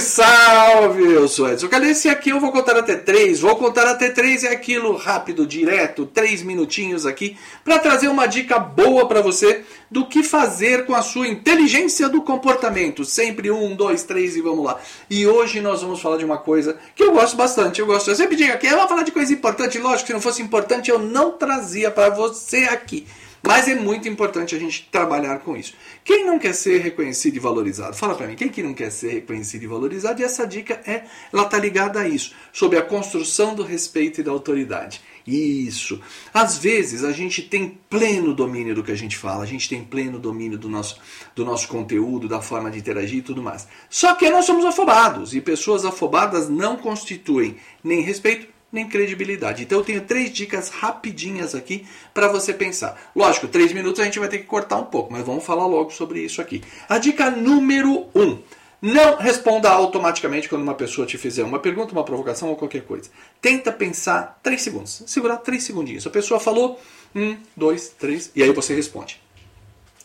Salve, salve! Eu sou Edson Calesse e aqui eu vou contar até três. Vou contar até três é aquilo rápido, direto, três minutinhos aqui para trazer uma dica boa para você do que fazer com a sua inteligência do comportamento. Sempre um, dois, três e vamos lá. E hoje nós vamos falar de uma coisa que eu gosto bastante. Eu gosto. Eu sempre digo aqui, eu vou falar de coisa importante. Lógico, se não fosse importante eu não trazia para você aqui. Mas é muito importante a gente trabalhar com isso. Quem não quer ser reconhecido e valorizado? Fala para mim, quem que não quer ser reconhecido e valorizado? E essa dica é, ela tá ligada a isso, sobre a construção do respeito e da autoridade. Isso. Às vezes a gente tem pleno domínio do que a gente fala, a gente tem pleno domínio do nosso, do nosso conteúdo, da forma de interagir e tudo mais. Só que nós somos afobados e pessoas afobadas não constituem nem respeito nem credibilidade. Então eu tenho três dicas rapidinhas aqui para você pensar. Lógico, três minutos a gente vai ter que cortar um pouco, mas vamos falar logo sobre isso aqui. A dica número um. Não responda automaticamente quando uma pessoa te fizer uma pergunta, uma provocação ou qualquer coisa. Tenta pensar três segundos. Segurar três segundinhos. A pessoa falou um, dois, três, e aí você responde.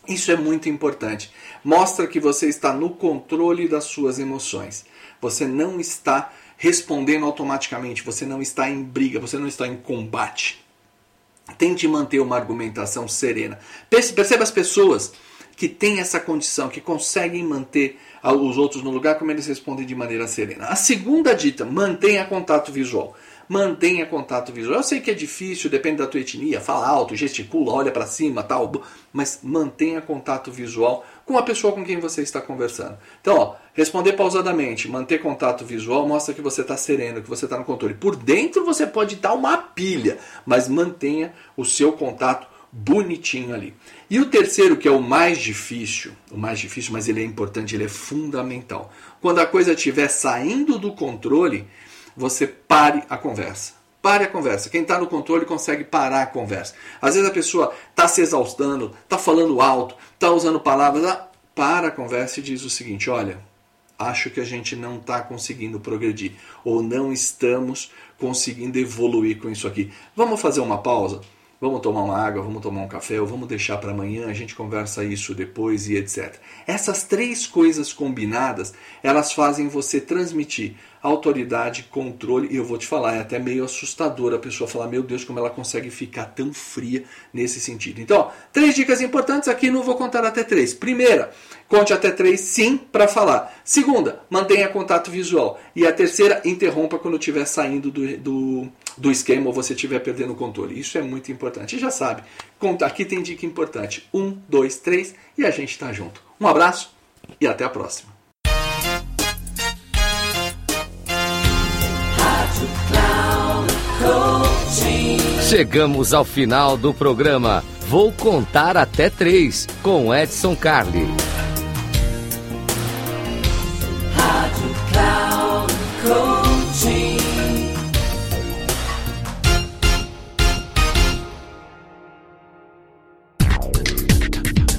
Isso é muito importante. Mostra que você está no controle das suas emoções. Você não está respondendo automaticamente, você não está em briga, você não está em combate. Tente manter uma argumentação serena. Perceba as pessoas que têm essa condição, que conseguem manter os outros no lugar, como eles respondem de maneira serena. A segunda dita, mantenha contato visual mantenha contato visual. Eu sei que é difícil, depende da tua etnia, fala alto, gesticula, olha para cima, tal, mas mantenha contato visual com a pessoa com quem você está conversando. Então, ó, responder pausadamente, manter contato visual mostra que você está sereno, que você está no controle. Por dentro você pode dar uma pilha, mas mantenha o seu contato bonitinho ali. E o terceiro, que é o mais difícil, o mais difícil, mas ele é importante, ele é fundamental. Quando a coisa estiver saindo do controle, você pare a conversa. Pare a conversa. Quem está no controle consegue parar a conversa. Às vezes a pessoa está se exaustando, está falando alto, está usando palavras. Ah, para a conversa e diz o seguinte: olha, acho que a gente não está conseguindo progredir ou não estamos conseguindo evoluir com isso aqui. Vamos fazer uma pausa? Vamos tomar uma água, vamos tomar um café, ou vamos deixar para amanhã, a gente conversa isso depois e etc. Essas três coisas combinadas, elas fazem você transmitir autoridade, controle, e eu vou te falar, é até meio assustador a pessoa falar, meu Deus, como ela consegue ficar tão fria nesse sentido. Então, ó, três dicas importantes aqui, não vou contar até três. Primeira, conte até três sim para falar. Segunda, mantenha contato visual. E a terceira, interrompa quando estiver saindo do, do, do esquema ou você estiver perdendo o controle. Isso é muito importante. E já sabe, aqui tem dica importante. Um, dois, três e a gente está junto. Um abraço e até a próxima. Chegamos ao final do programa. Vou contar até três com Edson Carli.